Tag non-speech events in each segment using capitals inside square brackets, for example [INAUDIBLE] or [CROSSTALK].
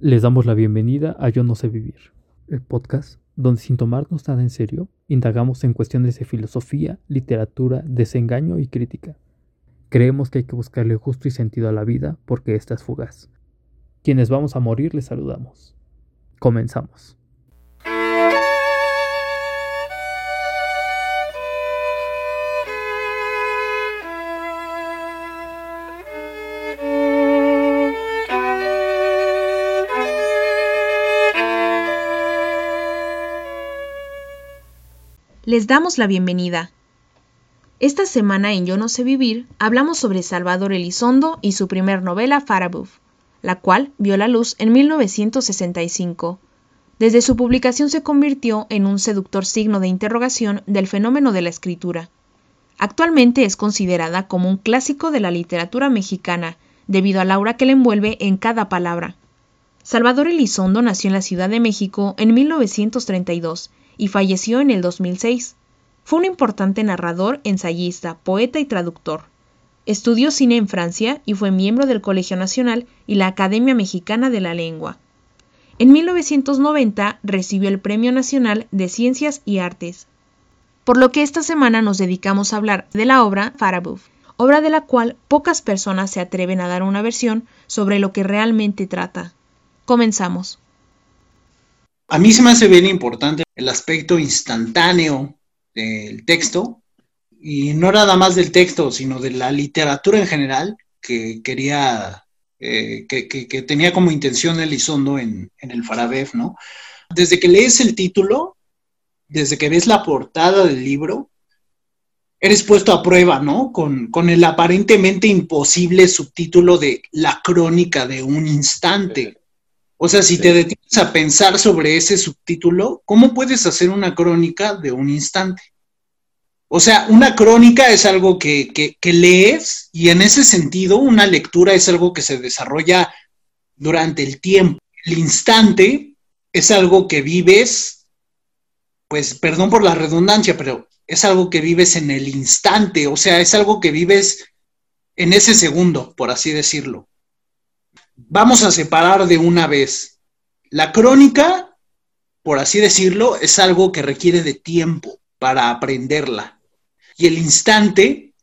Les damos la bienvenida a Yo No sé vivir, el podcast donde sin tomarnos nada en serio, indagamos en cuestiones de filosofía, literatura, desengaño y crítica. Creemos que hay que buscarle gusto y sentido a la vida porque esta es fugaz. Quienes vamos a morir les saludamos. Comenzamos. Les damos la bienvenida. Esta semana en Yo no sé vivir hablamos sobre Salvador Elizondo y su primer novela Farabuf, la cual vio la luz en 1965. Desde su publicación se convirtió en un seductor signo de interrogación del fenómeno de la escritura. Actualmente es considerada como un clásico de la literatura mexicana, debido a la aura que le envuelve en cada palabra. Salvador Elizondo nació en la Ciudad de México en 1932 y falleció en el 2006. Fue un importante narrador, ensayista, poeta y traductor. Estudió cine en Francia y fue miembro del Colegio Nacional y la Academia Mexicana de la Lengua. En 1990 recibió el Premio Nacional de Ciencias y Artes. Por lo que esta semana nos dedicamos a hablar de la obra Farabuf, obra de la cual pocas personas se atreven a dar una versión sobre lo que realmente trata. Comenzamos. A mí se me hace bien importante el aspecto instantáneo del texto, y no nada más del texto, sino de la literatura en general, que quería, eh, que, tenía como intención Elizondo en, en el Farabef, ¿no? Desde que lees el título, desde que ves la portada del libro, eres puesto a prueba, ¿no? Con, con, el aparentemente imposible subtítulo de La crónica de un instante. O sea, si te detienes a pensar sobre ese subtítulo, ¿cómo puedes hacer una crónica de un instante? O sea, una crónica es algo que, lees y en ese sentido una lectura es algo que se desarrolla durante el tiempo. El instante es algo que vives, pues perdón por la redundancia, pero es algo que vives en el instante, o sea, es algo que vives en ese segundo, por así decirlo vamos a separar de una vez. La crónica, por así decirlo, es algo que requiere de tiempo para aprenderla. Y el instante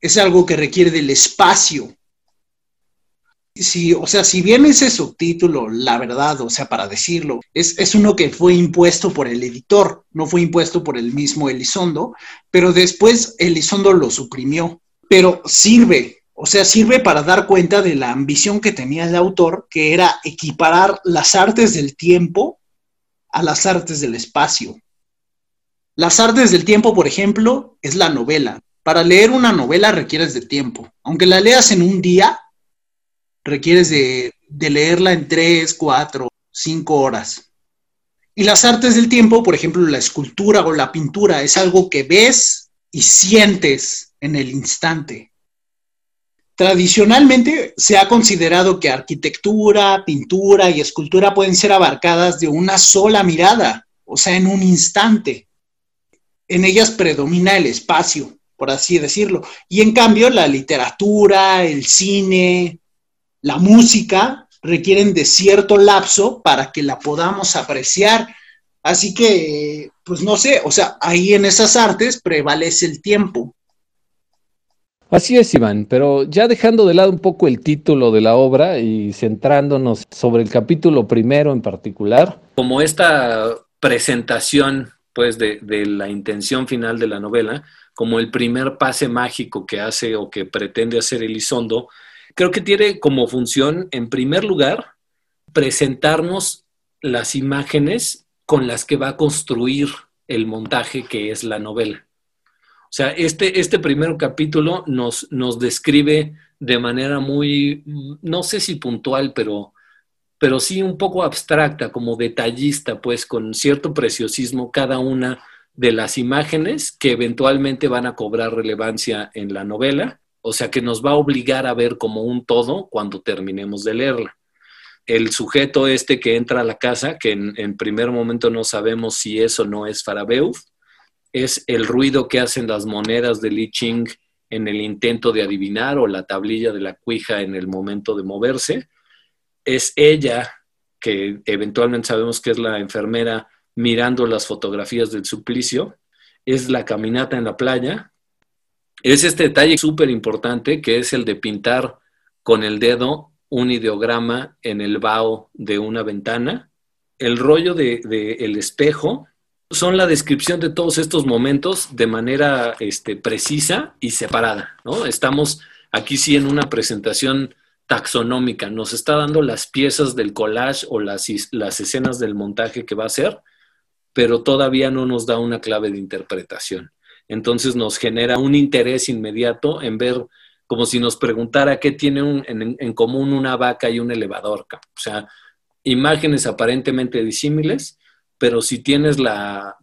es algo que requiere del espacio. Si, o sea, si bien ese subtítulo, la verdad, o sea, para decirlo, es, es uno que fue impuesto por el editor, no fue impuesto por el mismo Elizondo, pero después Elizondo lo suprimió. Pero sirve, o sea, sirve para dar cuenta de la ambición que tenía el autor, que era equiparar las artes del tiempo a las artes del espacio. Las artes del tiempo, por ejemplo, es la novela. Para leer una novela requieres de tiempo. Aunque la leas en un día, requieres de, leerla en tres, cuatro, cinco horas. Y las artes del tiempo, por ejemplo, la escultura o la pintura, es algo que ves y sientes en el instante. Tradicionalmente se ha considerado que arquitectura, pintura y escultura pueden ser abarcadas de una sola mirada, o sea, en un instante. En ellas predomina el espacio, por así decirlo. Y en cambio, la literatura, el cine, la música requieren de cierto lapso para que la podamos apreciar. Así que, pues no sé, o sea, ahí en esas artes prevalece el tiempo. Así es, Iván, pero ya dejando de lado un poco el título de la obra y centrándonos sobre el capítulo primero en particular. Como esta presentación, pues, de, la intención final de la novela, como el primer pase mágico que hace o que pretende hacer Elizondo, creo que tiene como función, en primer lugar, presentarnos las imágenes con las que va a construir el montaje que es la novela. O sea, este, este primer capítulo nos, nos describe de manera muy, no sé si puntual, pero, pero sí un poco abstracta, como detallista, pues con cierto preciosismo cada una de las imágenes que eventualmente van a cobrar relevancia en la novela, o sea que nos va a obligar a ver como un todo cuando terminemos de leerla. El sujeto este que entra a la casa, que en, en primer momento no sabemos si eso no es Farabeuf, es el ruido que hacen las monedas de Li Ching en el intento de adivinar o la tablilla de la cuija en el momento de moverse. Es ella que eventualmente sabemos que es la enfermera mirando las fotografías del suplicio, es la caminata en la playa, es este detalle súper importante que es el de pintar con el dedo un ideograma en el vaho de una ventana. El rollo del de, el espejo son la descripción de todos estos momentos de manera este, precisa y separada. ¿no? Estamos aquí sí en una presentación taxonómica, nos está dando las piezas del collage o las, las escenas del montaje que va a hacer, pero todavía no nos da una clave de interpretación. Entonces nos genera un interés inmediato en ver como si nos preguntara qué tiene en, común una vaca y un elevador. O sea, imágenes aparentemente disímiles, pero si tienes la,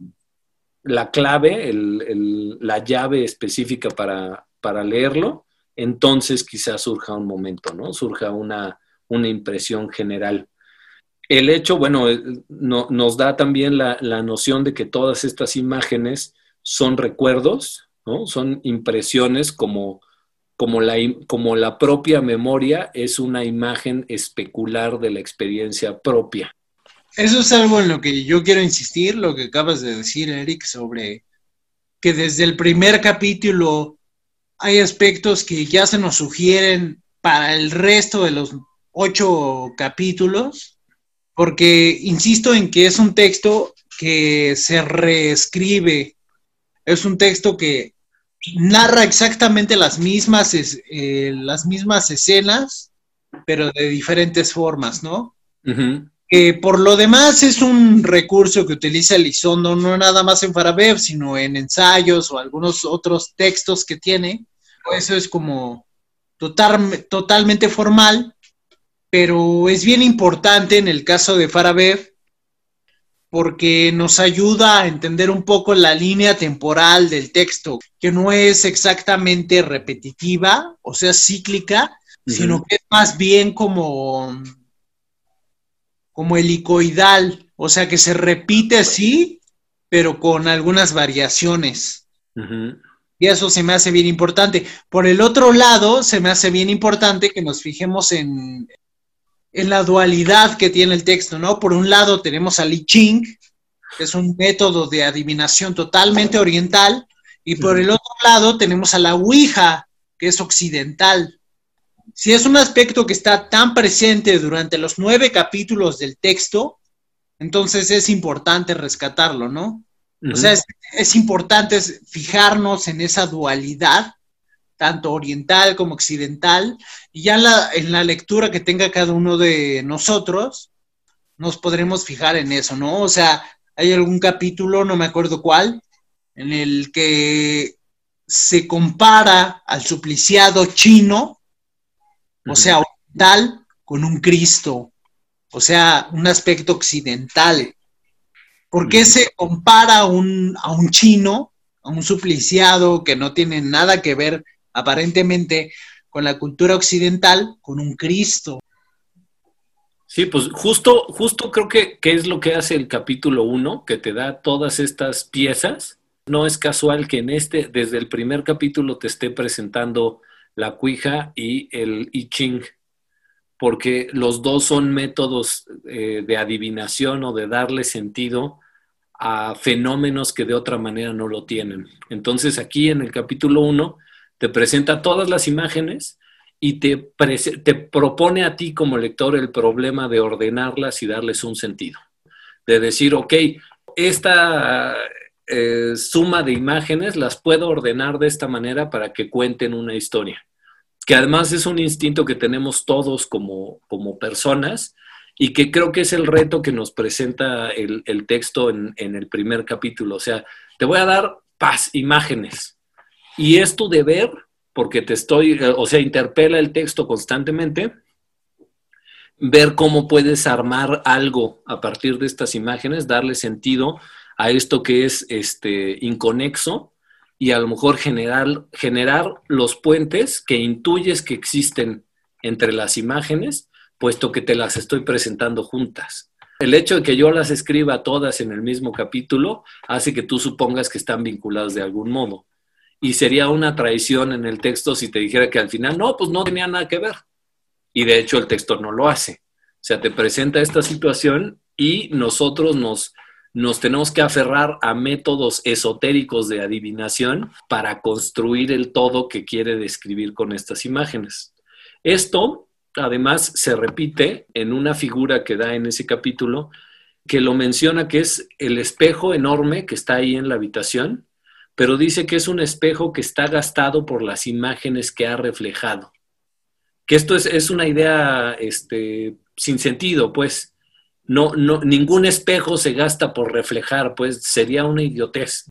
la clave, la llave específica para, para, leerlo, entonces quizás surja un momento, ¿no? Surja una, una impresión general. El hecho, bueno, eh, nos da también la, la noción de que todas estas imágenes son recuerdos, ¿no? Son impresiones como como la, como la propia memoria es una imagen especular de la experiencia propia. Eso es algo en lo que yo quiero insistir, lo que acabas de decir, Eric, sobre que desde el primer capítulo hay aspectos que ya se nos sugieren para el resto de los ocho capítulos, porque insisto en que es un texto que se reescribe, es un texto que narra exactamente las mismas, eh, las mismas escenas, pero de diferentes formas, ¿no? Que por lo demás es un recurso que utiliza Elizondo no nada más en Farabev, sino en ensayos o algunos otros textos que tiene. Eso es como total, totalmente formal, pero es bien importante en el caso de Farabev porque nos ayuda a entender un poco la línea temporal del texto, que no es exactamente repetitiva, o sea, cíclica, sino que es más bien como, como helicoidal, o sea, que se repite así, pero con algunas variaciones. Y eso se me hace bien importante. Por el otro lado, se me hace bien importante que nos fijemos en, en la dualidad que tiene el texto, ¿no? Por un lado tenemos a Li Ching, que es un método de adivinación totalmente oriental, y por el otro lado tenemos a la Ouija, que es occidental. Si es un aspecto que está tan presente durante los nueve capítulos del texto, entonces es importante rescatarlo, ¿no? O sea, es, es importante fijarnos en esa dualidad tanto oriental como occidental, y ya en la, lectura que tenga cada uno de nosotros, nos podremos fijar en eso, ¿no? O sea, hay algún capítulo, no me acuerdo cuál, en el que se compara al supliciado chino, o sea, oriental, con un Cristo, o sea, un aspecto occidental. ¿Por qué se compara a un, a un chino, a un supliciado que no tiene nada que ver aparentemente con la cultura occidental, con un Cristo. Sí, pues justo, justo creo que, es lo que hace el capítulo 1, que te da todas estas piezas. No es casual que en este, desde el primer capítulo, te esté presentando la cuija y el I Ching, porque los dos son métodos eh, de adivinación o de darle sentido a fenómenos que de otra manera no lo tienen. Entonces aquí en el capítulo 1 te presenta todas las imágenes y te, te propone a ti como lector el problema de ordenarlas y darles un sentido. De decir, ok, esta eh, suma de imágenes las puedo ordenar de esta manera para que cuenten una historia. Que además es un instinto que tenemos todos como, como personas y que creo que es el reto que nos presenta el, texto en, el primer capítulo. O sea, te voy a dar paz, imágenes. Y es tu deber, porque te estoy, eh, o sea, interpela el texto constantemente, ver cómo puedes armar algo a partir de estas imágenes, darle sentido a esto que es este inconexo y a lo mejor generar, generar los puentes que intuyes que existen entre las imágenes, puesto que te las estoy presentando juntas. El hecho de que yo las escriba todas en el mismo capítulo hace que tú supongas que están vinculadas de algún modo y sería una traición en el texto si te dijera que al final no, pues no tenía nada que ver. Y de hecho el texto no lo hace. O sea, te presenta esta situación y nosotros nos, nos tenemos que aferrar a métodos esotéricos de adivinación para construir el todo que quiere describir con estas imágenes. Esto, además, se repite en una figura que da en ese capítulo, que lo menciona que es el espejo enorme que está ahí en la habitación, pero dice que es un espejo que está gastado por las imágenes que ha reflejado. Que esto es, una idea este, sin sentido, pues. No, no, ningún espejo se gasta por reflejar, pues sería una idiotez.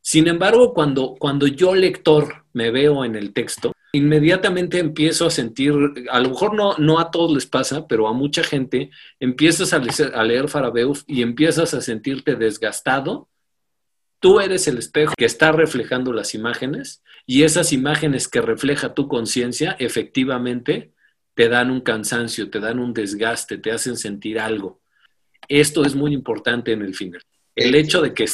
Sin embargo, cuando, cuando yo lector me veo en el texto, inmediatamente empiezo a sentir, a lo mejor no, no a todos les pasa, pero a mucha gente, empiezas a leer, a leer Farabeuf y empiezas a sentirte desgastado. Tú eres el espejo que está reflejando las imágenes y esas imágenes que refleja tu conciencia efectivamente te dan un cansancio, te dan un desgaste, te hacen sentir algo. Esto es muy importante en el final. El hecho de que,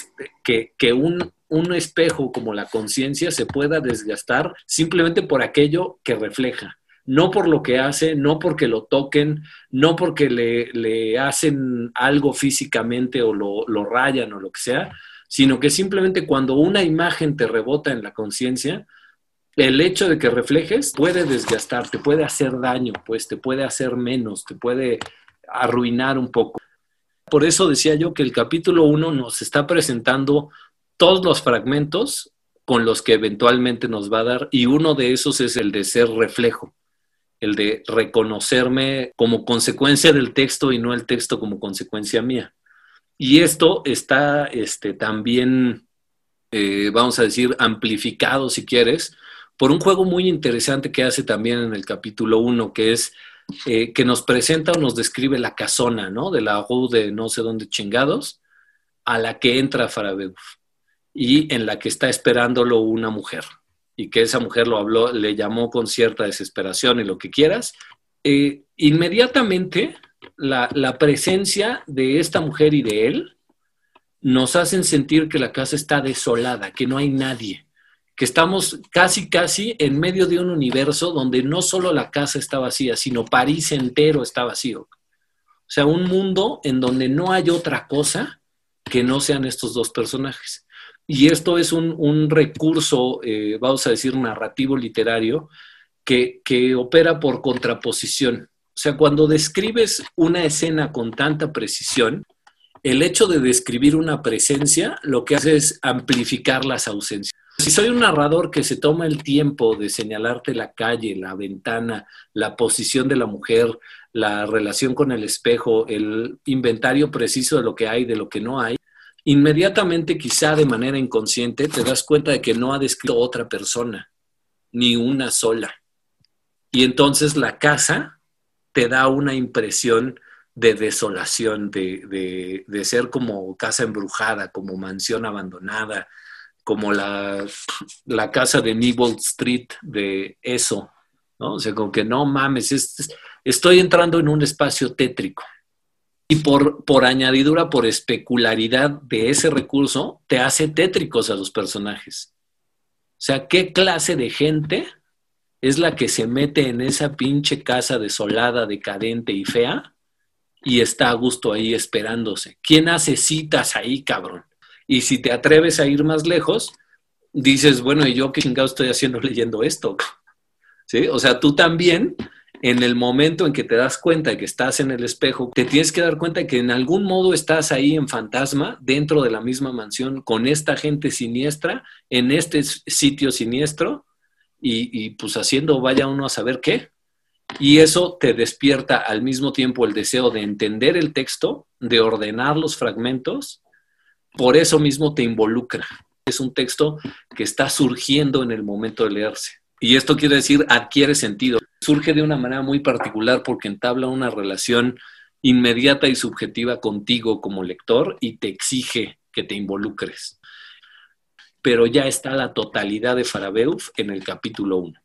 que, que un, un espejo como la conciencia se pueda desgastar simplemente por aquello que refleja, no por lo que hace, no porque lo toquen, no porque le, hacen algo físicamente o lo, lo, rayan o lo que sea, sino que simplemente cuando una imagen te rebota en la conciencia, el hecho de que reflejes puede desgastarte, puede hacer daño, pues te puede hacer menos, te puede arruinar un poco. Por eso decía yo que el capítulo 1 nos está presentando todos los fragmentos con los que eventualmente nos va a dar y uno de esos es el de ser reflejo, el de reconocerme como consecuencia del texto y no el texto como consecuencia mía. Y esto está este, también, eh, vamos a decir, amplificado, si quieres, por un juego muy interesante que hace también en el capítulo 1, que es eh, que nos presenta o nos describe la casona, ¿no? De la rue de no sé dónde chingados, a la que entra Farabeuf y en la que está esperándolo una mujer y que esa mujer lo habló, le llamó con cierta desesperación y lo que quieras, eh, inmediatamente la, la, presencia de esta mujer y de él nos hacen sentir que la casa está desolada, que no hay nadie, que estamos casi, casi en medio de un universo donde no solo la casa está vacía, sino París entero está vacío. O sea, un mundo en donde no hay otra cosa que no sean estos dos personajes. Y esto es un, recurso, eh, vamos a decir, narrativo literario, que, que opera por contraposición. O sea, cuando describes una escena con tanta precisión, el hecho de describir una presencia lo que hace es amplificar las ausencias. Si soy un narrador que se toma el tiempo de señalarte la calle, la ventana, la posición de la mujer, la relación con el espejo, el inventario preciso de lo que hay, de lo que no hay, inmediatamente quizá de manera inconsciente te das cuenta de que no ha descrito otra persona, ni una sola. Y entonces la casa te da una impresión de desolación, de, ser como casa embrujada, como mansión abandonada, como la, la casa de Newell Street de eso, ¿no? O sea, como que no mames, estoy entrando en un espacio tétrico. Y por, por añadidura, por especularidad de ese recurso, te hace tétricos a los personajes. O sea, ¿qué clase de gente es la que se mete en esa pinche casa desolada, decadente y fea y está a gusto ahí esperándose? ¿Quién hace citas ahí, cabrón? Y si te atreves a ir más lejos, dices, bueno, ¿y yo qué chingado estoy haciendo [LAUGHS] leyendo esto? ¿Sí? O sea, tú también en el momento en que te das cuenta de que estás en el espejo, te tienes que dar cuenta de que en algún modo estás ahí en fantasma, dentro de la misma mansión, con esta gente siniestra, en este sitio siniestro, y, pues haciendo vaya uno a saber qué. Y eso te despierta al mismo tiempo el deseo de entender el texto, de ordenar los fragmentos, por eso mismo te involucra. Es un texto que está surgiendo en el momento de leerse. Y esto quiere decir adquiere sentido surge de una manera muy particular porque entabla una relación inmediata y subjetiva contigo como lector y te exige que te involucres. Pero ya está la totalidad de Farabeuf en el capítulo 1.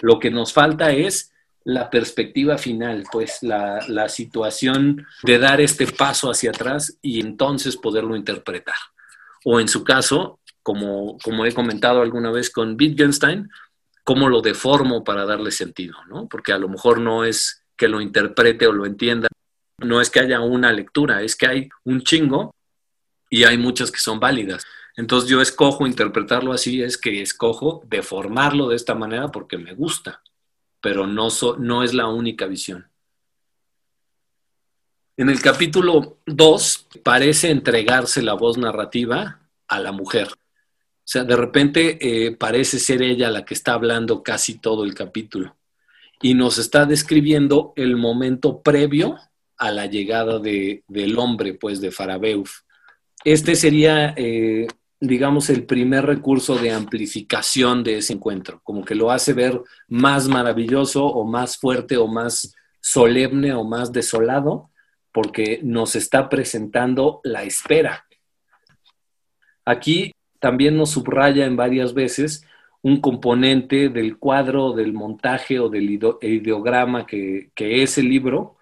Lo que nos falta es la perspectiva final, pues la, situación de dar este paso hacia atrás y entonces poderlo interpretar. O en su caso, como, como he comentado alguna vez con Wittgenstein, cómo lo deformo para darle sentido, ¿no? Porque a lo mejor no es que lo interprete o lo entienda. No es que haya una lectura, es que hay un chingo y hay muchas que son válidas. Entonces yo escojo interpretarlo así, es que escojo deformarlo de esta manera porque me gusta, pero no, no es la única visión. En el capítulo 2 parece entregarse la voz narrativa a la mujer. O sea, de repente eh, parece ser ella la que está hablando casi todo el capítulo y nos está describiendo el momento previo a la llegada de, del hombre, pues, de Farabeuf. Este sería, eh, digamos, el primer recurso de amplificación de ese encuentro, como que lo hace ver más maravilloso o más fuerte o más solemne o más desolado, porque nos está presentando la espera. Aquí también nos subraya en varias veces un componente del cuadro, del montaje o del ideograma que, es el libro,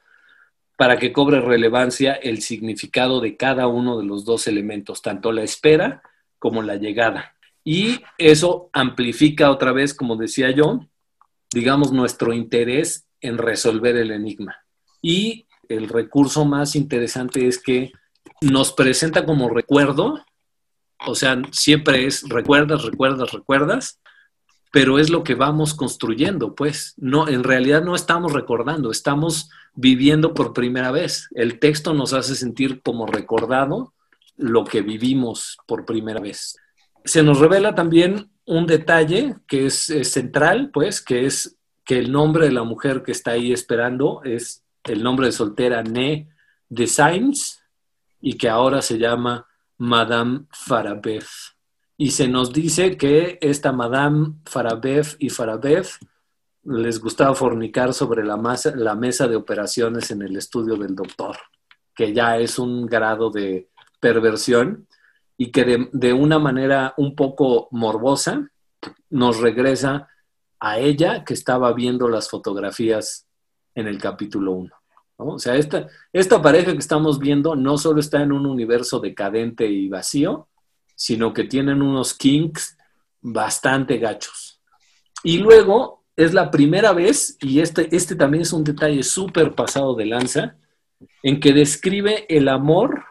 para que cobre relevancia el significado de cada uno de los dos elementos, tanto la espera como la llegada. Y eso amplifica otra vez, como decía yo, digamos, nuestro interés en resolver el enigma. Y el recurso más interesante es que nos presenta como recuerdo, o sea, siempre es recuerdas, recuerdas, recuerdas, pero es lo que vamos construyendo, pues. No, en realidad no estamos recordando, estamos viviendo por primera vez. El texto nos hace sentir como recordado lo que vivimos por primera vez. Se nos revela también un detalle que es, central, pues, que es que el nombre de la mujer que está ahí esperando es el nombre de soltera Ne de Sainz y que ahora se llama Madame Farabev. Y se nos dice que esta Madame Farabev y Farabev les gustaba fornicar sobre la, la mesa de operaciones en el estudio del doctor, que ya es un grado de perversión y que de, de una manera un poco morbosa nos regresa a ella que estaba viendo las fotografías en el capítulo 1. O sea, esta, esta pareja que estamos viendo no solo está en un universo decadente y vacío, sino que tienen unos kinks bastante gachos. Y luego es la primera vez, y este, este también es un detalle súper pasado de lanza, en que describe el amor,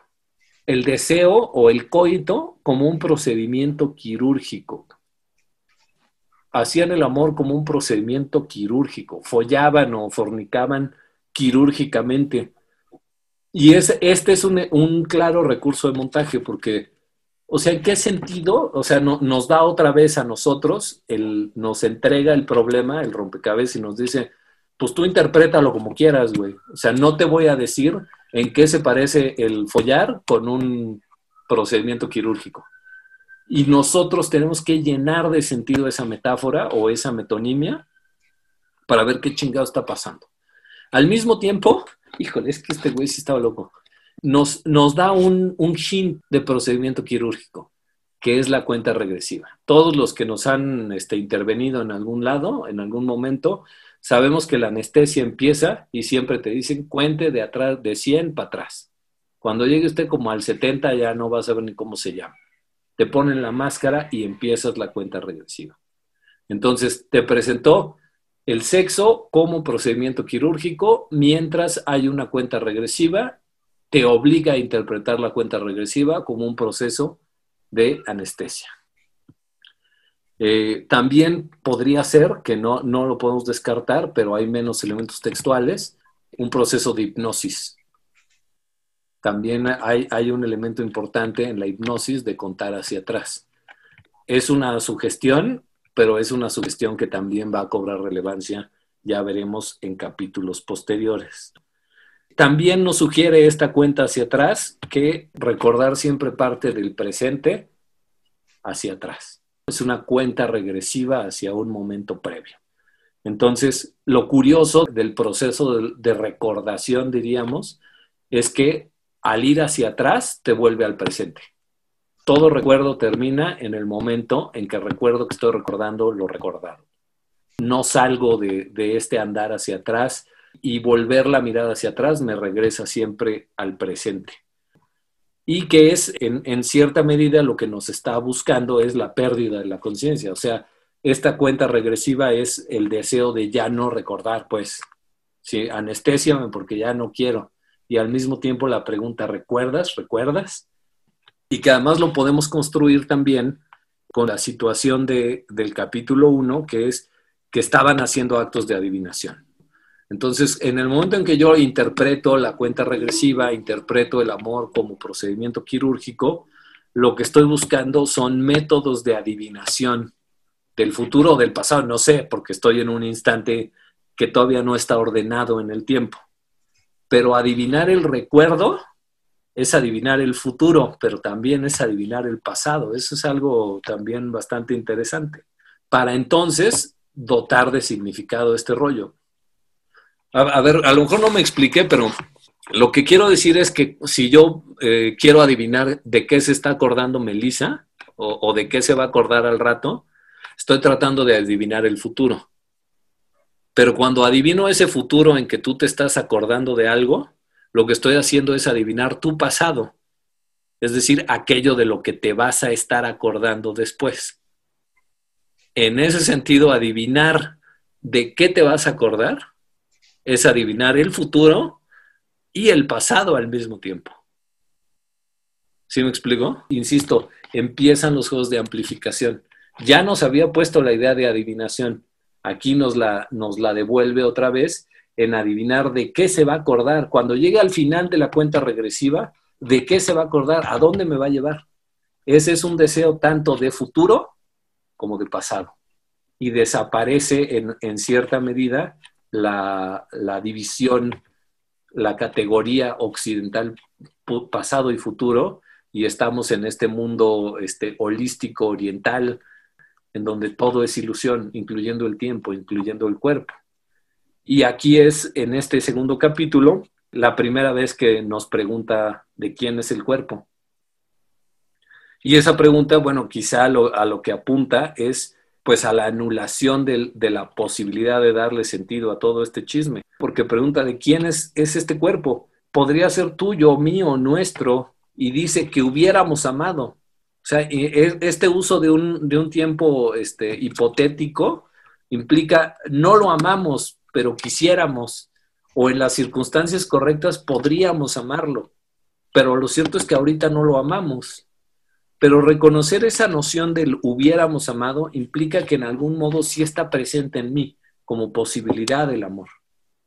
el deseo o el coito como un procedimiento quirúrgico. Hacían el amor como un procedimiento quirúrgico, follaban o fornicaban quirúrgicamente. Y es, este es un, un claro recurso de montaje porque o sea, ¿en qué sentido? O sea, no, nos da otra vez a nosotros, el, nos entrega el problema, el rompecabezas y nos dice, pues tú interprétalo como quieras, güey. O sea, no te voy a decir en qué se parece el follar con un procedimiento quirúrgico. Y nosotros tenemos que llenar de sentido esa metáfora o esa metonimia para ver qué chingado está pasando. Al mismo tiempo, híjole, es que este güey sí estaba loco nos, da un, un hint de procedimiento quirúrgico, que es la cuenta regresiva. Todos los que nos han este, intervenido en algún lado, en algún momento, sabemos que la anestesia empieza y siempre te dicen cuente de atrás, de 100 para atrás. Cuando llegue usted como al 70 ya no vas a ver ni cómo se llama. Te ponen la máscara y empiezas la cuenta regresiva. Entonces, te presentó el sexo como procedimiento quirúrgico mientras hay una cuenta regresiva te obliga a interpretar la cuenta regresiva como un proceso de anestesia. Eh, también podría ser, que no, no lo podemos descartar, pero hay menos elementos textuales, un proceso de hipnosis. También hay, hay un elemento importante en la hipnosis de contar hacia atrás. Es una sugestión, pero es una sugestión que también va a cobrar relevancia, ya veremos en capítulos posteriores. También nos sugiere esta cuenta hacia atrás que recordar siempre parte del presente hacia atrás. Es una cuenta regresiva hacia un momento previo. Entonces, lo curioso del proceso de, recordación, diríamos, es que al ir hacia atrás te vuelve al presente. Todo recuerdo termina en el momento en que recuerdo que estoy recordando lo recordado. No salgo de, este andar hacia atrás y volver la mirada hacia atrás me regresa siempre al presente. Y que es, en, cierta medida, lo que nos está buscando es la pérdida de la conciencia. O sea, esta cuenta regresiva es el deseo de ya no recordar, pues. Sí, anestésiame porque ya no quiero. Y al mismo tiempo la pregunta, ¿recuerdas? ¿Recuerdas? Y que además lo podemos construir también con la situación de, del capítulo 1, que es que estaban haciendo actos de adivinación. Entonces, en el momento en que yo interpreto la cuenta regresiva, interpreto el amor como procedimiento quirúrgico, lo que estoy buscando son métodos de adivinación del futuro o del pasado, no sé, porque estoy en un instante que todavía no está ordenado en el tiempo. Pero adivinar el recuerdo es adivinar el futuro, pero también es adivinar el pasado. Eso es algo también bastante interesante. Para entonces dotar de significado este rollo. A, ver, a lo mejor no me expliqué, pero lo que quiero decir es que si yo eh, quiero adivinar de qué se está acordando Melissa o, o, de qué se va a acordar al rato, estoy tratando de adivinar el futuro. Pero cuando adivino ese futuro en que tú te estás acordando de algo, lo que estoy haciendo es adivinar tu pasado, es decir, aquello de lo que te vas a estar acordando después. En ese sentido, adivinar de qué te vas a acordar es adivinar el futuro y el pasado al mismo tiempo. ¿Sí me explico? Insisto, empiezan los juegos de amplificación. Ya nos había puesto la idea de adivinación. Aquí nos la, nos la devuelve otra vez en adivinar de qué se va a acordar. Cuando llegue al final de la cuenta regresiva, de qué se va a acordar, a dónde me va a llevar. Ese es un deseo tanto de futuro como de pasado. Y desaparece en, en cierta medida la, división, la categoría occidental, pasado y futuro, y estamos en este mundo este, holístico oriental, en donde todo es ilusión, incluyendo el tiempo, incluyendo el cuerpo. Y aquí es, en este segundo capítulo, la primera vez que nos pregunta de quién es el cuerpo. Y esa pregunta, bueno, quizá a lo que apunta es pues a la anulación de, la posibilidad de darle sentido a todo este chisme. Porque pregunta de quién es, es este cuerpo. Podría ser tuyo, mío, nuestro, y dice que hubiéramos amado. O sea, este uso de un, de un tiempo este, hipotético implica no lo amamos, pero quisiéramos, o en las circunstancias correctas podríamos amarlo. Pero lo cierto es que ahorita no lo amamos. Pero reconocer esa noción del hubiéramos amado implica que en algún modo sí está presente en mí como posibilidad del amor.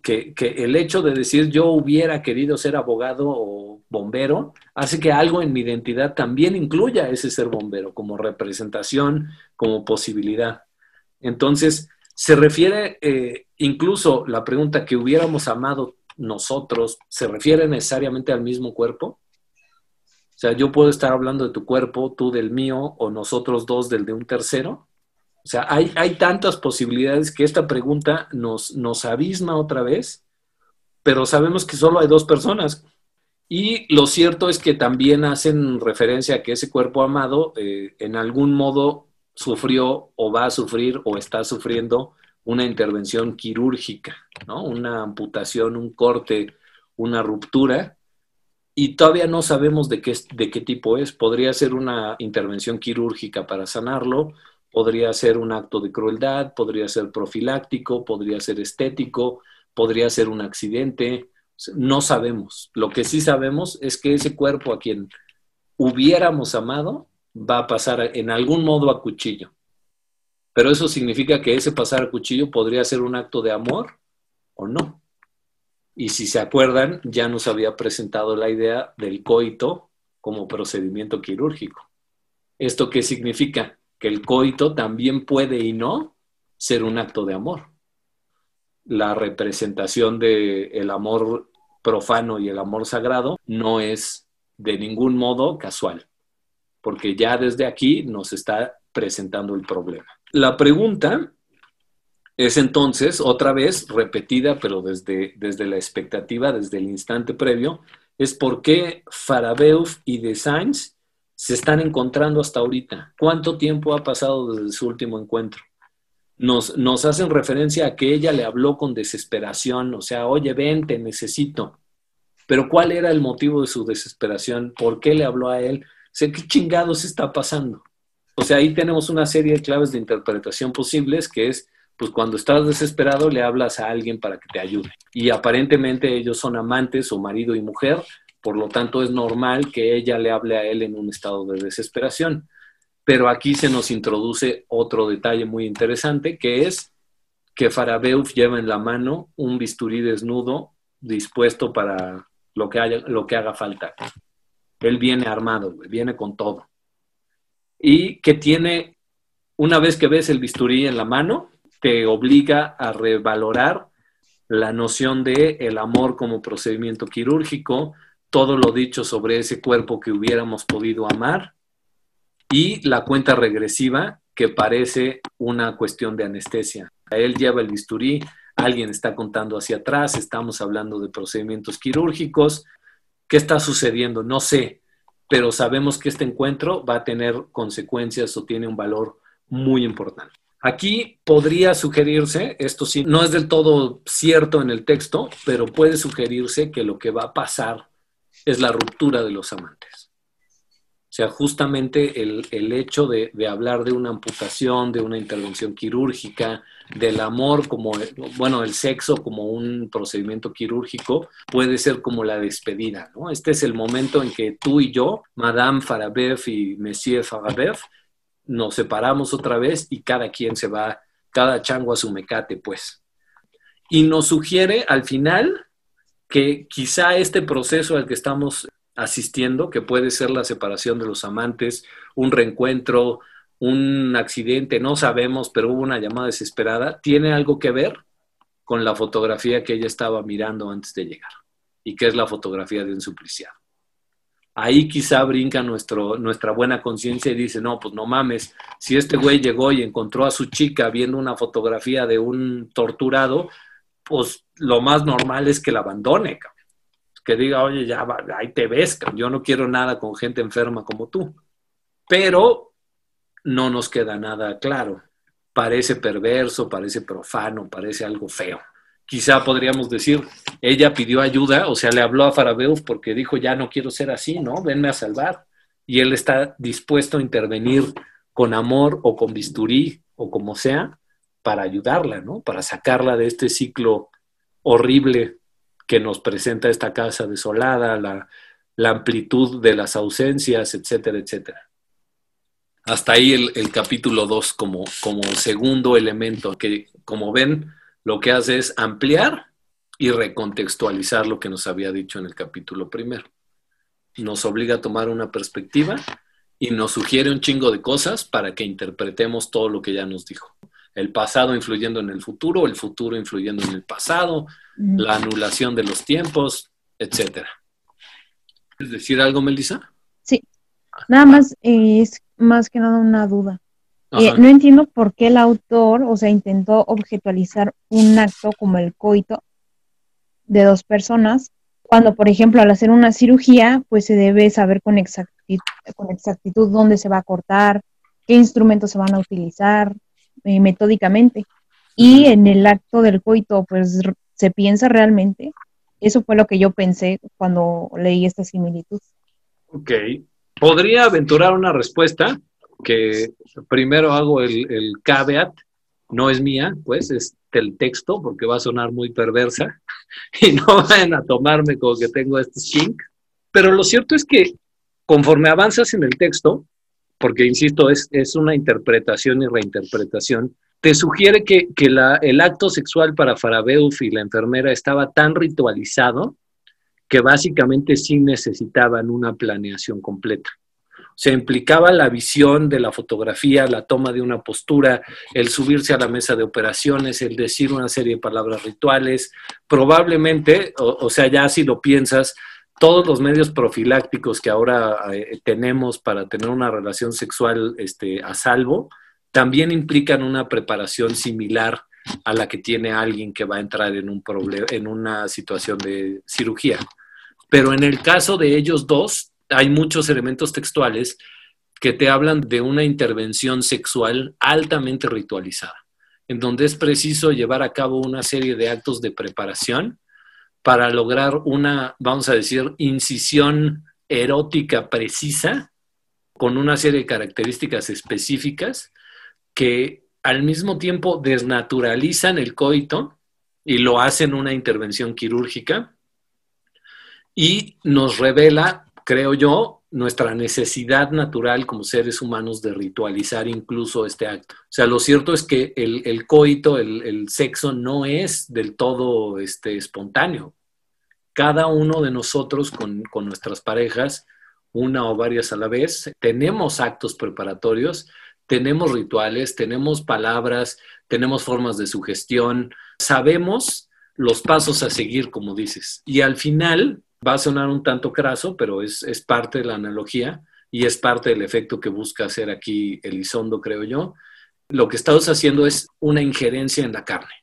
Que, el hecho de decir yo hubiera querido ser abogado o bombero hace que algo en mi identidad también incluya ese ser bombero como representación, como posibilidad. Entonces, se refiere eh, incluso la pregunta que hubiéramos amado nosotros, ¿se refiere necesariamente al mismo cuerpo? O sea, yo puedo estar hablando de tu cuerpo, tú del mío o nosotros dos del de un tercero. O sea, hay, hay tantas posibilidades que esta pregunta nos, nos abisma otra vez, pero sabemos que solo hay dos personas. Y lo cierto es que también hacen referencia a que ese cuerpo amado eh, en algún modo sufrió o va a sufrir o está sufriendo una intervención quirúrgica, ¿no? Una amputación, un corte, una ruptura y todavía no sabemos de qué, de qué tipo es. Podría ser una intervención quirúrgica para sanarlo, podría ser un acto de crueldad, podría ser profiláctico, podría ser estético, podría ser un accidente. No sabemos. Lo que sí sabemos es que ese cuerpo a quien hubiéramos amado va a pasar en algún modo a cuchillo. Pero eso significa que ese pasar a cuchillo podría ser un acto de amor o no. Y si se acuerdan, ya nos había presentado la idea del coito como procedimiento quirúrgico. ¿Esto qué significa? Que el coito también puede y no ser un acto de amor. La representación del el amor profano y el amor sagrado no es de ningún modo casual, porque ya desde aquí nos está presentando el problema. La pregunta es entonces, otra vez, repetida, pero desde, desde la expectativa, desde el instante previo, es por qué Farabeuf y De Sainz se están encontrando hasta ahorita. ¿Cuánto tiempo ha pasado desde su último encuentro? Nos, nos hacen referencia a que ella le habló con desesperación, o sea, oye, ven, te necesito. Pero ¿cuál era el motivo de su desesperación? ¿Por qué le habló a él? O sea, ¿qué chingados está pasando? O sea, ahí tenemos una serie de claves de interpretación posibles que es pues cuando estás desesperado le hablas a alguien para que te ayude. Y aparentemente ellos son amantes o marido y mujer, por lo tanto es normal que ella le hable a él en un estado de desesperación. Pero aquí se nos introduce otro detalle muy interesante, que es que Farabeuf lleva en la mano un bisturí desnudo dispuesto para lo que, haya, lo que haga falta. Él viene armado, viene con todo. Y que tiene, una vez que ves el bisturí en la mano, te obliga a revalorar la noción de el amor como procedimiento quirúrgico, todo lo dicho sobre ese cuerpo que hubiéramos podido amar y la cuenta regresiva que parece una cuestión de anestesia. Él lleva el bisturí, alguien está contando hacia atrás, estamos hablando de procedimientos quirúrgicos. ¿Qué está sucediendo? No sé, pero sabemos que este encuentro va a tener consecuencias o tiene un valor muy importante. Aquí podría sugerirse, esto sí, no es del todo cierto en el texto, pero puede sugerirse que lo que va a pasar es la ruptura de los amantes. O sea, justamente el, hecho de, hablar de una amputación, de una intervención quirúrgica, del amor como, bueno, el sexo como un procedimiento quirúrgico, puede ser como la despedida, ¿no? Este es el momento en que tú y yo, Madame Farabev y Monsieur Farabev, nos separamos otra vez y cada quien se va, cada chango a su mecate, pues. Y nos sugiere al final que quizá este proceso al que estamos asistiendo, que puede ser la separación de los amantes, un reencuentro, un accidente, no sabemos, pero hubo una llamada desesperada, tiene algo que ver con la fotografía que ella estaba mirando antes de llegar y que es la fotografía de un supliciado ahí quizá brinca nuestra buena conciencia y dice, no, pues no mames, si este güey llegó y encontró a su chica viendo una fotografía de un torturado, pues lo más normal es que la abandone, que diga, oye, ya, ahí te ves, yo no quiero nada con gente enferma como tú. Pero no nos queda nada claro. Parece perverso, parece profano, parece algo feo quizá podríamos decir, ella pidió ayuda, o sea, le habló a Farabeuf porque dijo, ya no quiero ser así, ¿no? Venme a salvar. Y él está dispuesto a intervenir con amor o con bisturí o como sea para ayudarla, ¿no? Para sacarla de este ciclo horrible que nos presenta esta casa desolada, la, amplitud de las ausencias, etcétera, etcétera. Hasta ahí el, el capítulo 2 como, como segundo elemento, que como ven, lo que hace es ampliar y recontextualizar lo que nos había dicho en el capítulo primero. Nos obliga a tomar una perspectiva y nos sugiere un chingo de cosas para que interpretemos todo lo que ya nos dijo. El pasado influyendo en el futuro, el futuro influyendo en el pasado, la anulación de los tiempos, etc. ¿Quieres decir algo, Melissa? Sí. Nada más eh, es más que nada una duda. Eh, no entiendo por qué el autor, o sea, intentó objetualizar un acto como el coito de dos personas, cuando, por ejemplo, al hacer una cirugía, pues se debe saber con exactitud, con exactitud dónde se va a cortar, qué instrumentos se van a utilizar eh, metódicamente. Y en el acto del coito, pues se piensa realmente. Eso fue lo que yo pensé cuando leí esta similitud. Ok. ¿Podría aventurar una respuesta? Que primero hago el, el caveat, no es mía, pues es del texto, porque va a sonar muy perversa, [LAUGHS] y no vayan a tomarme como que tengo este chink. Pero lo cierto es que conforme avanzas en el texto, porque insisto, es, es una interpretación y reinterpretación, te sugiere que, que la, el acto sexual para Farabeuf y la enfermera estaba tan ritualizado que básicamente sí necesitaban una planeación completa se implicaba la visión de la fotografía, la toma de una postura, el subirse a la mesa de operaciones, el decir una serie de palabras rituales. Probablemente, o, sea, ya si lo piensas, todos los medios profilácticos que ahora eh, tenemos para tener una relación sexual este, a salvo, también implican una preparación similar a la que tiene alguien que va a entrar en, un en una situación de cirugía. Pero en el caso de ellos dos, hay muchos elementos textuales que te hablan de una intervención sexual altamente ritualizada, en donde es preciso llevar a cabo una serie de actos de preparación para lograr una, vamos a decir, incisión erótica precisa con una serie de características específicas que al mismo tiempo desnaturalizan el coito y lo hacen una intervención quirúrgica y nos revela, creo yo, nuestra necesidad natural como seres humanos de ritualizar incluso este acto. O sea, lo cierto es que el, coito, el, sexo, no es del todo este, espontáneo. Cada uno de nosotros con, con nuestras parejas, una o varias a la vez, tenemos actos preparatorios, tenemos rituales, tenemos palabras, tenemos formas de sugestión, sabemos los pasos a seguir, como dices. Y al final, Va a sonar un tanto craso, pero es, parte de la analogía y es parte del efecto que busca hacer aquí Elizondo, creo yo. Lo que estamos haciendo es una injerencia en la carne.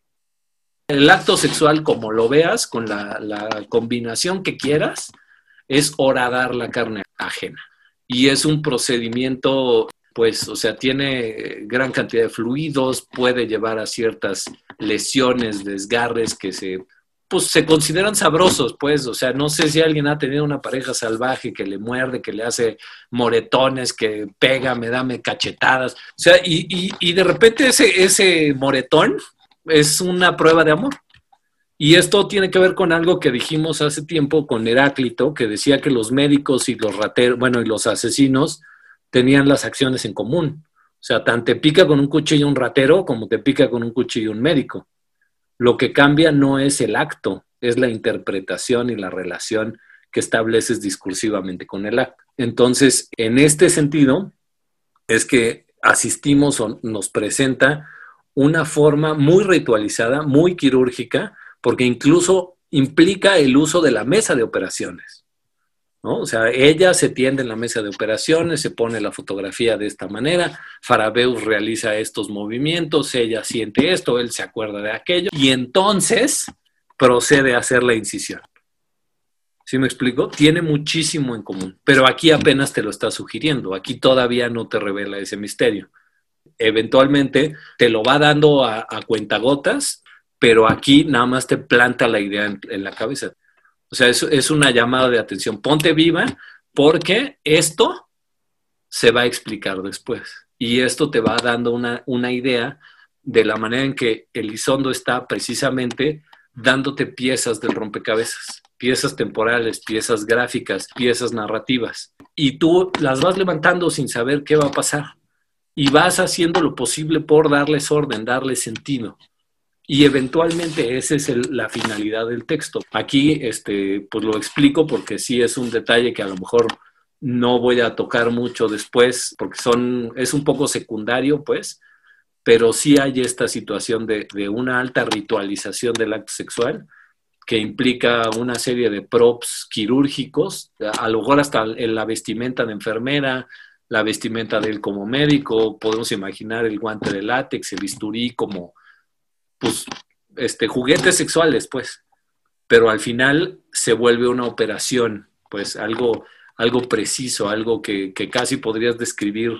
El acto sexual, como lo veas, con la, la combinación que quieras, es horadar la carne ajena. Y es un procedimiento, pues, o sea, tiene gran cantidad de fluidos, puede llevar a ciertas lesiones, desgarres que se pues se consideran sabrosos, pues, o sea, no sé si alguien ha tenido una pareja salvaje que le muerde, que le hace moretones, que pega, me da cachetadas, o sea, y, y, de repente ese, ese moretón es una prueba de amor. Y esto tiene que ver con algo que dijimos hace tiempo con Heráclito, que decía que los médicos y los rateros, bueno, y los asesinos tenían las acciones en común. O sea, tanto te pica con un cuchillo un ratero como te pica con un cuchillo un médico. Lo que cambia no es el acto, es la interpretación y la relación que estableces discursivamente con el acto. Entonces, en este sentido, es que asistimos o nos presenta una forma muy ritualizada, muy quirúrgica, porque incluso implica el uso de la mesa de operaciones. O sea, ella se tiende en la mesa de operaciones, se pone la fotografía de esta manera, Farabeus realiza estos movimientos, ella siente esto, él se acuerda de aquello, y entonces procede a hacer la incisión. ¿Sí me explico? Tiene muchísimo en común, pero aquí apenas te lo está sugiriendo, aquí todavía no te revela ese misterio. Eventualmente te lo va dando a, cuentagotas, pero aquí nada más te planta la idea en la cabeza. O sea, es, una llamada de atención. Ponte viva porque esto se va a explicar después. Y esto te va dando una, una idea de la manera en que Elizondo está precisamente dándote piezas del rompecabezas, piezas temporales, piezas gráficas, piezas narrativas. Y tú las vas levantando sin saber qué va a pasar. Y vas haciendo lo posible por darles orden, darles sentido. Y eventualmente esa es la finalidad del texto. Aquí, este, pues lo explico porque sí es un detalle que a lo mejor no voy a tocar mucho después, porque son, es un poco secundario, pues, pero sí hay esta situación de, de una alta ritualización del acto sexual que implica una serie de props quirúrgicos, a lo mejor hasta la vestimenta de enfermera, la vestimenta de él como médico, podemos imaginar el guante de látex, el bisturí como pues, este, juguetes sexuales, pues, pero al final se vuelve una operación, pues algo, algo preciso, algo que, casi podrías describir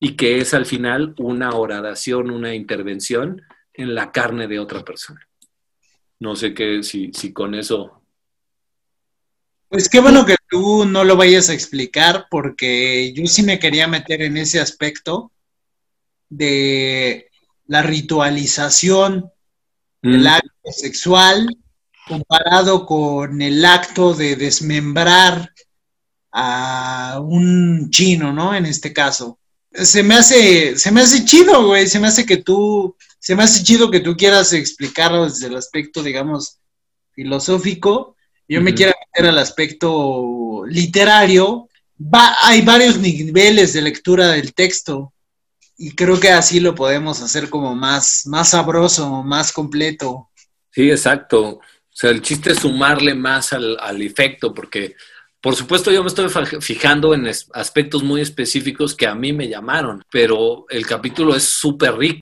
y que es al final una horadación, una intervención en la carne de otra persona. No sé qué, si, si con eso. Pues qué bueno que tú no lo vayas a explicar, porque yo sí me quería meter en ese aspecto de la ritualización el acto sexual comparado con el acto de desmembrar a un chino, ¿no? En este caso. Se me hace, se me hace chido, güey, se me hace que tú, se me hace chido que tú quieras explicarlo desde el aspecto, digamos, filosófico. Yo me quiero meter al aspecto literario. Va, hay varios niveles de lectura del texto y creo que así lo podemos hacer como más, más sabroso, más completo. Sí, exacto. O sea, el chiste es sumarle más al, efecto, porque por supuesto yo me estoy fijando en aspectos muy específicos que a mí me llamaron, pero el capítulo es súper rico.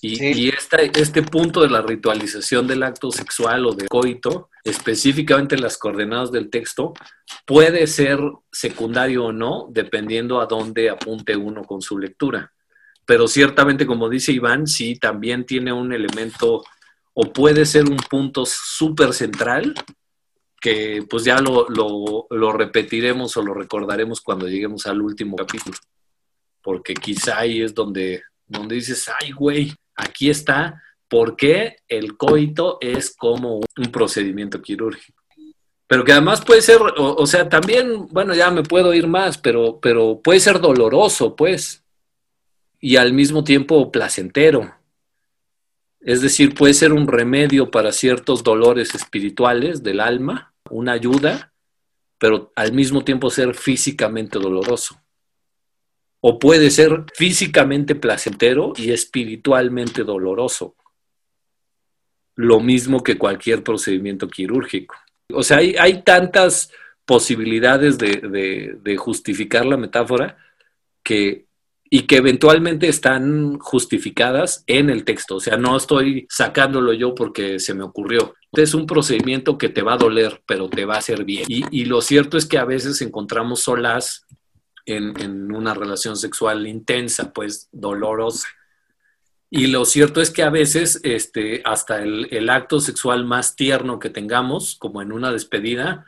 Y, este punto de la ritualización del acto sexual o de coito, específicamente en las coordenadas del texto, puede ser secundario o no, dependiendo a dónde apunte uno con su lectura pero ciertamente, como dice Iván, sí, también tiene un elemento o puede ser un punto súper central que pues ya lo, lo, repetiremos o lo recordaremos cuando lleguemos al último capítulo, porque quizá ahí es donde, donde dices, ay, güey, aquí está por qué el coito es como un procedimiento quirúrgico. Pero que además puede ser, o, sea, también, bueno, ya me puedo ir más, pero, pero puede ser doloroso, pues, y al mismo tiempo placentero. Es decir, puede ser un remedio para ciertos dolores espirituales del alma, una ayuda, pero al mismo tiempo ser físicamente doloroso. O puede ser físicamente placentero y espiritualmente doloroso. Lo mismo que cualquier procedimiento quirúrgico. O sea, hay, tantas posibilidades de, justificar la metáfora que, y que eventualmente están justificadas en el texto. O sea, no estoy sacándolo yo porque se me ocurrió. Es un procedimiento que te va a doler, pero te va a hacer bien. Y, lo cierto es que a veces encontramos solas en, una relación sexual intensa, pues dolorosa y lo cierto es que a veces este, hasta el, acto sexual más tierno que tengamos, como en una despedida,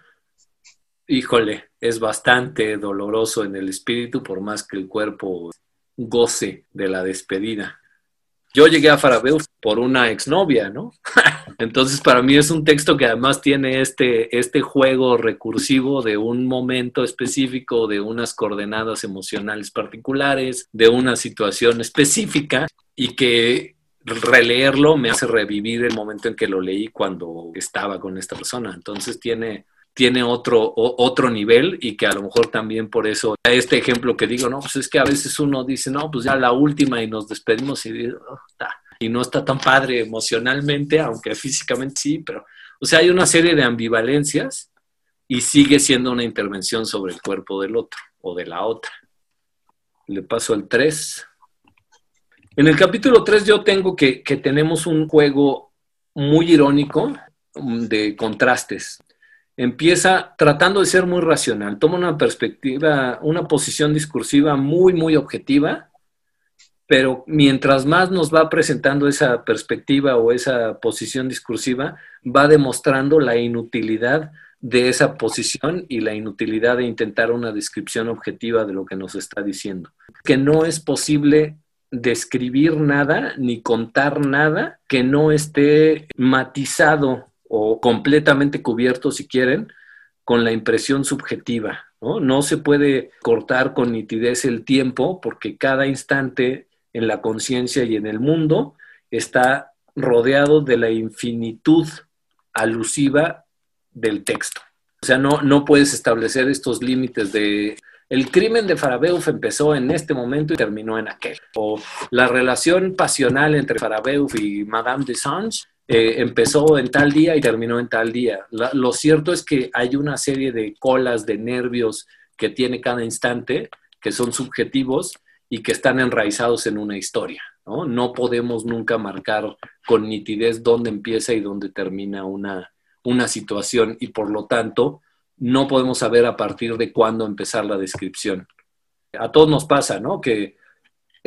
híjole, es bastante doloroso en el espíritu por más que el cuerpo goce de la despedida. Yo llegué a Farabeuf por una exnovia, ¿no? [LAUGHS] Entonces para mí es un texto que además tiene este, este juego recursivo de un momento específico, de unas coordenadas emocionales particulares, de una situación específica y que releerlo me hace revivir el momento en que lo leí cuando estaba con esta persona. Entonces tiene, tiene otro, otro nivel y que a lo mejor también por eso, este ejemplo que digo, no, pues es que a veces uno dice, no, pues ya la última y nos despedimos y, oh, y no está tan padre emocionalmente, aunque físicamente sí, pero, o sea, hay una serie de ambivalencias y sigue siendo una intervención sobre el cuerpo del otro o de la otra. Le paso al 3. En el capítulo 3 yo tengo que, tenemos un juego muy irónico mm, de contrastes. Empieza tratando de ser muy racional, toma una perspectiva, una posición discursiva muy, muy objetiva, pero mientras más nos va presentando esa perspectiva o esa posición discursiva, va demostrando la inutilidad de esa posición y la inutilidad de intentar una descripción objetiva de lo que nos está diciendo. Que no es posible describir nada ni contar nada que no esté matizado o completamente cubierto, si quieren, con la impresión subjetiva. ¿no? no se puede cortar con nitidez el tiempo porque cada instante en la conciencia y en el mundo está rodeado de la infinitud alusiva del texto. O sea, no, no puedes establecer estos límites de el crimen de Farabeuf empezó en este momento y terminó en aquel. O la relación pasional entre Farabeuf y Madame de Sange eh, empezó en tal día y terminó en tal día. lo cierto es que hay una serie de colas de nervios que tiene cada instante que son subjetivos y que están enraizados en una historia. ¿no? no podemos nunca marcar con nitidez dónde empieza y dónde termina una, una situación y por lo tanto no podemos saber a partir de cuándo empezar la descripción. A todos nos pasa, ¿no? Que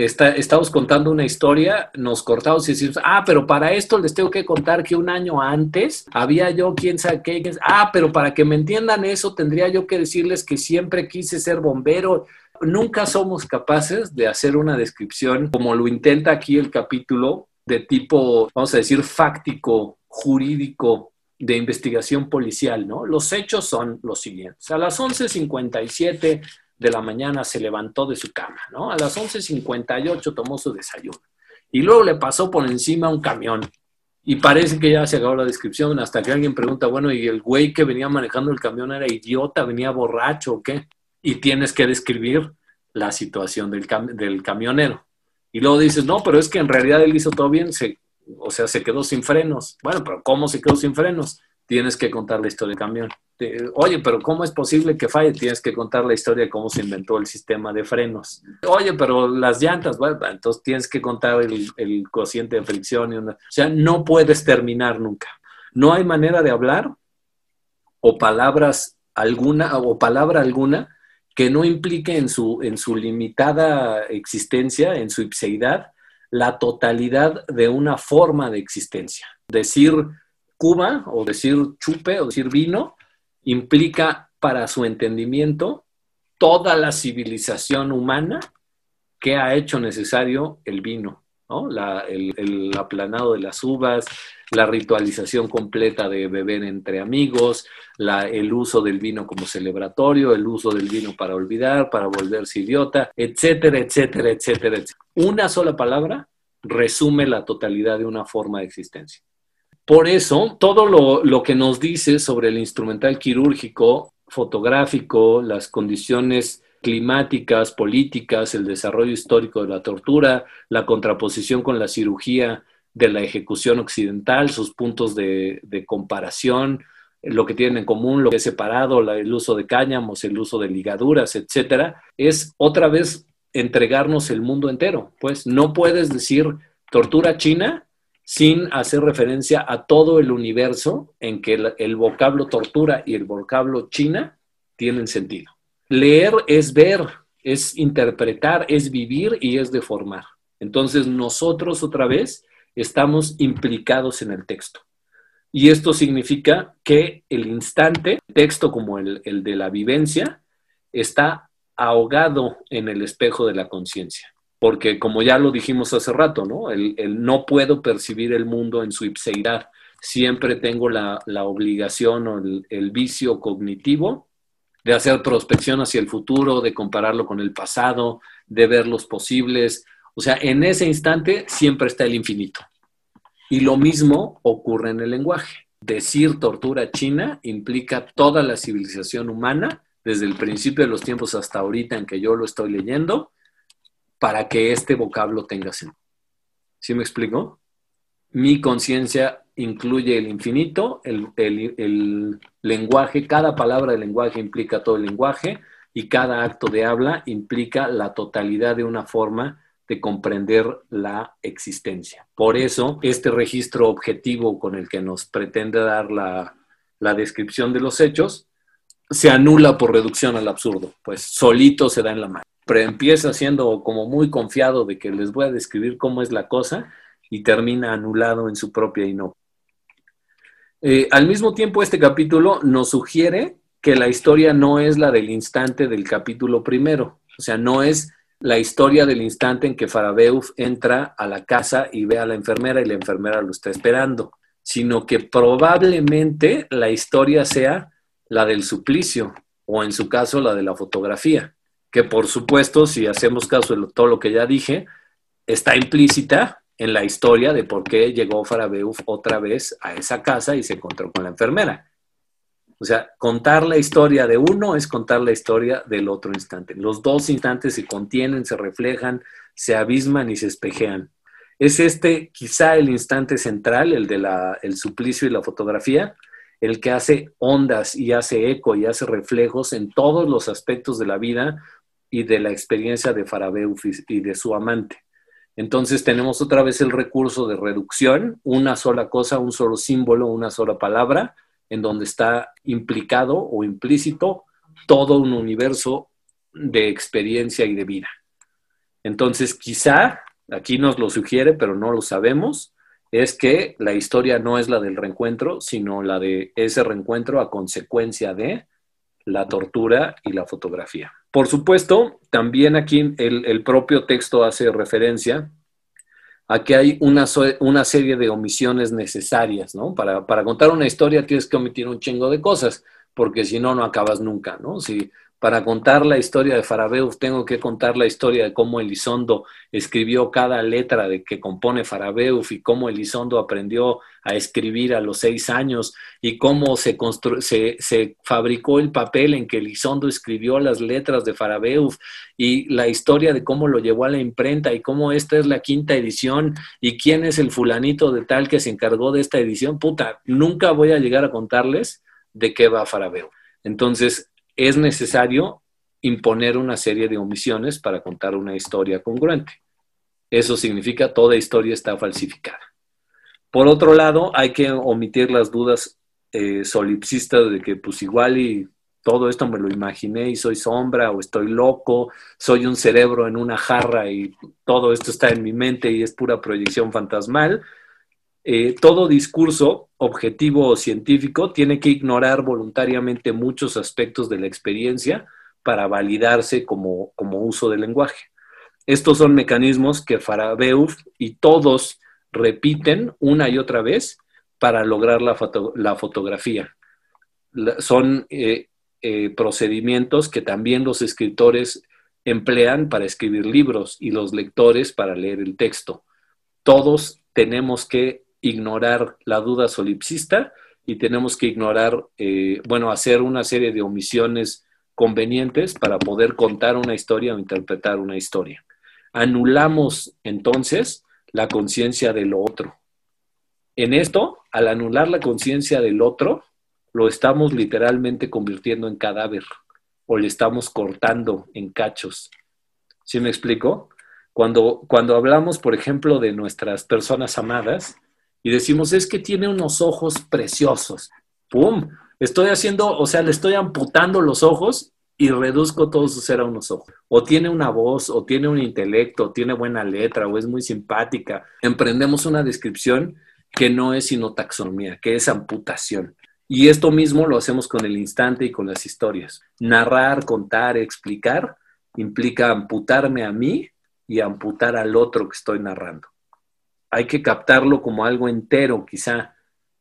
estamos contando una historia, nos cortamos y decimos, ah, pero para esto les tengo que contar que un año antes había yo, quién sabe qué, ah, pero para que me entiendan eso tendría yo que decirles que siempre quise ser bombero. Nunca somos capaces de hacer una descripción como lo intenta aquí el capítulo de tipo, vamos a decir, fáctico, jurídico, de investigación policial, ¿no? Los hechos son los siguientes. A las 11.57 de la mañana se levantó de su cama, ¿no? A las 11.58 tomó su desayuno. Y luego le pasó por encima un camión. Y parece que ya se acabó la descripción hasta que alguien pregunta, bueno, ¿y el güey que venía manejando el camión era idiota, venía borracho o qué? Y tienes que describir la situación del, camionero. Y luego dices, no, pero es que en realidad él hizo todo bien, o sea, se quedó sin frenos. Bueno, pero ¿cómo se quedó sin frenos? Tienes que contar la historia del camión. Oye, pero ¿cómo es posible que falle? Tienes que contar la historia de cómo se inventó el sistema de frenos. Oye, pero las llantas, bueno, entonces tienes que contar el, cociente de fricción. Y o sea, no puedes terminar nunca. No hay manera de hablar o palabras alguna o palabra alguna que no implique en su, en su limitada existencia, en su ipseidad, la totalidad de una forma de existencia. Decir Cuba o decir chupe o decir vino implica para su entendimiento toda la civilización humana que ha hecho necesario el vino. el, aplanado de las uvas, la ritualización completa de beber entre amigos, el uso del vino como celebratorio, el uso del vino para olvidar, para volverse idiota, etcétera, etcétera, etcétera, etcétera. Una sola palabra resume la totalidad de una forma de existencia. Por eso, todo lo, lo que nos dice sobre el instrumental quirúrgico, fotográfico, las condiciones climáticas, políticas, el desarrollo histórico de la tortura, la contraposición con la cirugía de la ejecución occidental, sus puntos de, comparación, lo que tienen en común, lo que es separado, el uso de cáñamos, el uso de ligaduras, etcétera, es otra vez entregarnos el mundo entero. Pues no puedes decir tortura china sin hacer referencia a todo el universo en que el vocablo tortura y el vocablo china tienen sentido. Leer es ver, es interpretar, es vivir y es deformar. Entonces nosotros otra vez estamos implicados en el texto. Y esto significa que el instante, texto como el, de la vivencia, está ahogado en el espejo de la conciencia. Porque como ya lo dijimos hace rato, ¿no? El, no puedo percibir el mundo en su ipseidad. Siempre tengo la, obligación o el vicio cognitivo de hacer prospección hacia el futuro, de compararlo con el pasado, de ver los posibles. O sea, en ese instante siempre está el infinito. Y lo mismo ocurre en el lenguaje. Decir tortura china implica toda la civilización humana, desde el principio de los tiempos hasta ahorita en que yo lo estoy leyendo, para que este vocablo tenga sentido. ¿Sí me explico? Mi conciencia incluye el infinito, el, lenguaje, cada palabra del lenguaje implica todo el lenguaje y cada acto de habla implica la totalidad de una forma de comprender la existencia. Por eso, este registro objetivo con el que nos pretende dar la, la descripción de los hechos se anula por reducción al absurdo, pues solito se da en la mano. Pero empieza siendo como muy confiado de que les voy a describir cómo es la cosa y termina anulado en su propia inocuidad. Eh, al mismo tiempo, este capítulo nos sugiere que la historia no es la del instante del capítulo primero, o sea, no es la historia del instante en que Farabeuf entra a la casa y ve a la enfermera y la enfermera lo está esperando, sino que probablemente la historia sea la del suplicio o en su caso la de la fotografía, que por supuesto, si hacemos caso de todo lo que ya dije, está implícita en la historia de por qué llegó Farabeuf otra vez a esa casa y se encontró con la enfermera. O sea, contar la historia de uno es contar la historia del otro instante. Los dos instantes se contienen, se reflejan, se abisman y se espejean. Es este quizá el instante central, el del el suplicio y la fotografía, el que hace ondas y hace eco y hace reflejos en todos los aspectos de la vida y de la experiencia de Farabeuf y de su amante. Entonces tenemos otra vez el recurso de reducción, una sola cosa, un solo símbolo, una sola palabra, en donde está implicado o implícito todo un universo de experiencia y de vida. Entonces quizá, aquí nos lo sugiere, pero no lo sabemos, es que la historia no es la del reencuentro, sino la de ese reencuentro a consecuencia de la tortura y la fotografía. Por supuesto, también aquí el, propio texto hace referencia a que hay una, una serie de omisiones necesarias, ¿no? Para, para, contar una historia tienes que omitir un chingo de cosas, porque si no, no acabas nunca, ¿no? Si, para contar la historia de Farabeuf tengo que contar la historia de cómo Elizondo escribió cada letra de que compone Farabeuf y cómo Elizondo aprendió a escribir a los seis años y cómo se, se, se fabricó el papel en que Elizondo escribió las letras de Farabeuf y la historia de cómo lo llevó a la imprenta y cómo esta es la quinta edición y quién es el fulanito de tal que se encargó de esta edición. Puta, nunca voy a llegar a contarles de qué va Farabeuf. Entonces, es necesario imponer una serie de omisiones para contar una historia congruente. Eso significa toda historia está falsificada. Por otro lado, hay que omitir las dudas eh, solipsistas de que pues igual y todo esto me lo imaginé y soy sombra o estoy loco, soy un cerebro en una jarra y todo esto está en mi mente y es pura proyección fantasmal. Eh, todo discurso objetivo o científico tiene que ignorar voluntariamente muchos aspectos de la experiencia para validarse como, uso del lenguaje. Estos son mecanismos que Farabeuf y todos repiten una y otra vez para lograr la, fotografía. son eh, eh, procedimientos que también los escritores emplean para escribir libros y los lectores para leer el texto. Todos tenemos que ignorar la duda solipsista y tenemos que ignorar, eh, bueno, hacer una serie de omisiones convenientes para poder contar una historia o interpretar una historia. Anulamos entonces la conciencia de lo otro. En esto, al anular la conciencia del otro, lo estamos literalmente convirtiendo en cadáver o le estamos cortando en cachos. ¿Sí me explico? Cuando, cuando hablamos, por ejemplo, de nuestras personas amadas y decimos, es que tiene unos ojos preciosos, ¡pum! Estoy haciendo, o sea, le estoy amputando los ojos y reduzco todo su ser a unos ojos. O tiene una voz, o tiene un intelecto, o tiene buena letra, o es muy simpática. Emprendemos una descripción que no es sino taxonomía, que es amputación. Y esto mismo lo hacemos con el instante y con las historias. Narrar, contar, explicar implica amputarme a mí y amputar al otro que estoy narrando. Hay que captarlo como algo entero, quizá,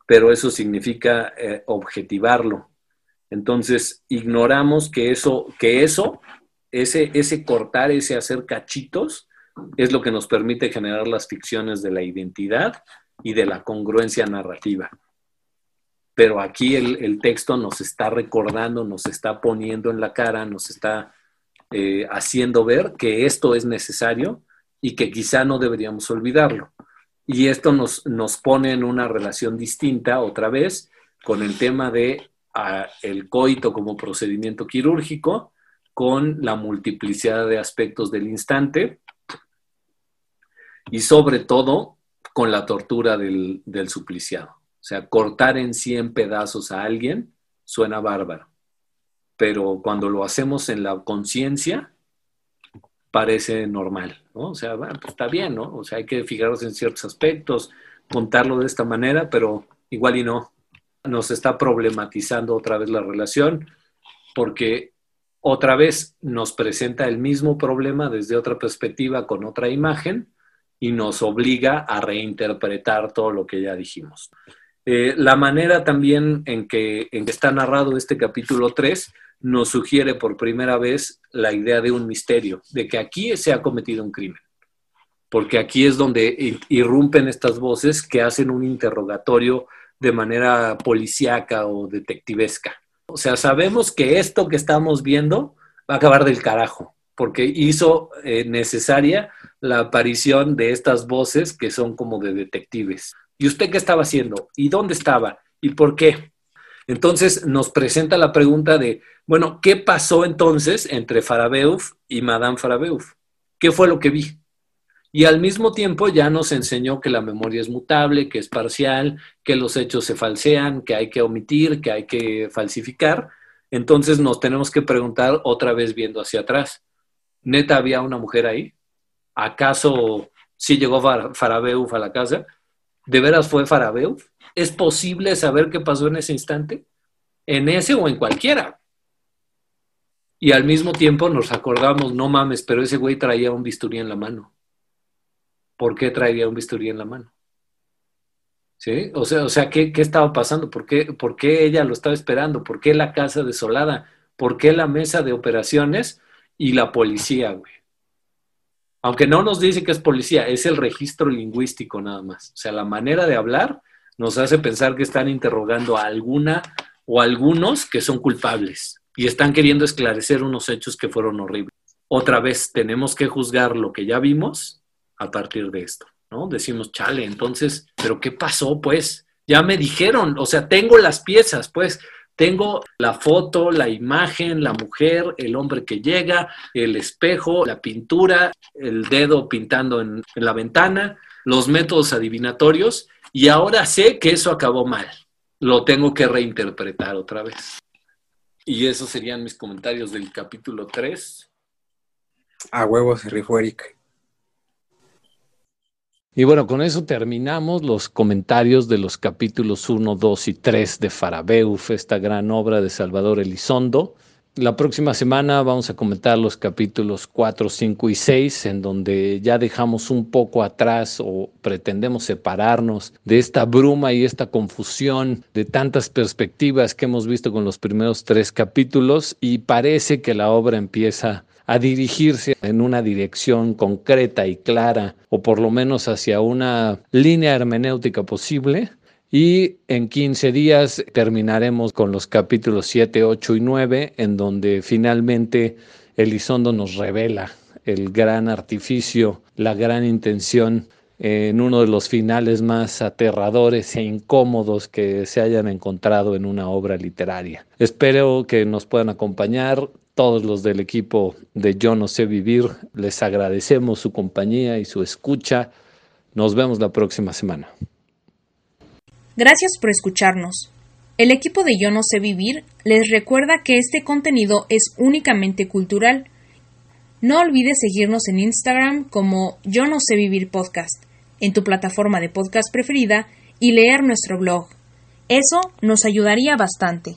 pero eso significa eh, objetivarlo, entonces, ignoramos que eso, que eso, ese, ese cortar, ese hacer cachitos, es lo que nos permite generar las ficciones de la identidad y de la congruencia narrativa. Pero aquí el, texto nos está recordando, nos está poniendo en la cara, nos está eh, haciendo ver que esto es necesario y que quizá no deberíamos olvidarlo. Y esto nos, nos pone en una relación distinta otra vez con el tema de el coito como procedimiento quirúrgico con la multiplicidad de aspectos del instante y sobre todo con la tortura del, del supliciado. O sea, cortar en 100 pedazos a alguien suena bárbaro, pero cuando lo hacemos en la conciencia, parece normal, ¿no? O sea, bueno, pues está bien, ¿no? O sea, hay que fijarnos en ciertos aspectos, contarlo de esta manera, pero igual y no nos está problematizando otra vez la relación porque otra vez nos presenta el mismo problema desde otra perspectiva con otra imagen y nos obliga a reinterpretar todo lo que ya dijimos. Eh, la manera también en que, en que está narrado este capítulo 3 nos sugiere por primera vez la idea de un misterio, de que aquí se ha cometido un crimen, porque aquí es donde irrumpen estas voces que hacen un interrogatorio de manera policíaca o detectivesca. O sea, sabemos que esto que estamos viendo va a acabar del carajo, porque hizo eh, necesaria la aparición de estas voces que son como de detectives. ¿Y usted qué estaba haciendo? ¿Y dónde estaba? ¿Y por qué? Entonces nos presenta la pregunta de, bueno, ¿qué pasó entonces entre Farabeuf y Madame Farabeuf? ¿Qué fue lo que vi? Y al mismo tiempo ya nos enseñó que la memoria es mutable, que es parcial, que los hechos se falsean, que hay que omitir, que hay que falsificar. Entonces nos tenemos que preguntar otra vez viendo hacia atrás. ¿Neta había una mujer ahí? ¿Acaso sí llegó Farabeuf a la casa? ¿De veras fue Farabeuf? ¿Es posible saber qué pasó en ese instante? ¿En ese o en cualquiera? Y al mismo tiempo nos acordamos, no mames, pero ese güey traía un bisturí en la mano. ¿por qué traería un bisturí en la mano? ¿Sí? O sea, o sea ¿qué, estaba pasando? ¿Por qué, ¿Por qué ella lo estaba esperando? ¿Por qué la casa desolada? ¿Por qué la mesa de operaciones y la policía, güey? Aunque no nos dice que es policía, es el registro lingüístico nada más. O sea, la manera de hablar nos hace pensar que están interrogando a alguna o algunos que son culpables y están queriendo esclarecer unos hechos que fueron horribles. Otra vez, tenemos que juzgar lo que ya vimos a partir de esto, ¿no? Decimos, chale, entonces, ¿pero qué pasó? Pues ya me dijeron, o sea, tengo las piezas, pues tengo la foto, la imagen, la mujer, el hombre que llega, el espejo, la pintura, el dedo pintando en, en la ventana, los métodos adivinatorios, y ahora sé que eso acabó mal. Lo tengo que reinterpretar otra vez. Y esos serían mis comentarios del capítulo 3. A huevos, rifó Eric. Y bueno, con eso terminamos los comentarios de los capítulos 1, 2 y 3 de Farabeuf, esta gran obra de Salvador Elizondo. La próxima semana vamos a comentar los capítulos 4, 5 y 6, en donde ya dejamos un poco atrás o pretendemos separarnos de esta bruma y esta confusión de tantas perspectivas que hemos visto con los primeros tres capítulos y parece que la obra empieza a dirigirse en una dirección concreta y clara, o por lo menos hacia una línea hermenéutica posible, y en 15 días terminaremos con los capítulos 7, 8 y 9, en donde finalmente Elizondo nos revela el gran artificio, la gran intención en uno de los finales más aterradores e incómodos que se hayan encontrado en una obra literaria. Espero que nos puedan acompañar todos los del equipo de Yo No sé vivir. Les agradecemos su compañía y su escucha. Nos vemos la próxima semana. Gracias por escucharnos. El equipo de Yo No sé vivir les recuerda que este contenido es únicamente cultural. No olvides seguirnos en Instagram como Yo No sé vivir podcast, en tu plataforma de podcast preferida y leer nuestro blog. Eso nos ayudaría bastante.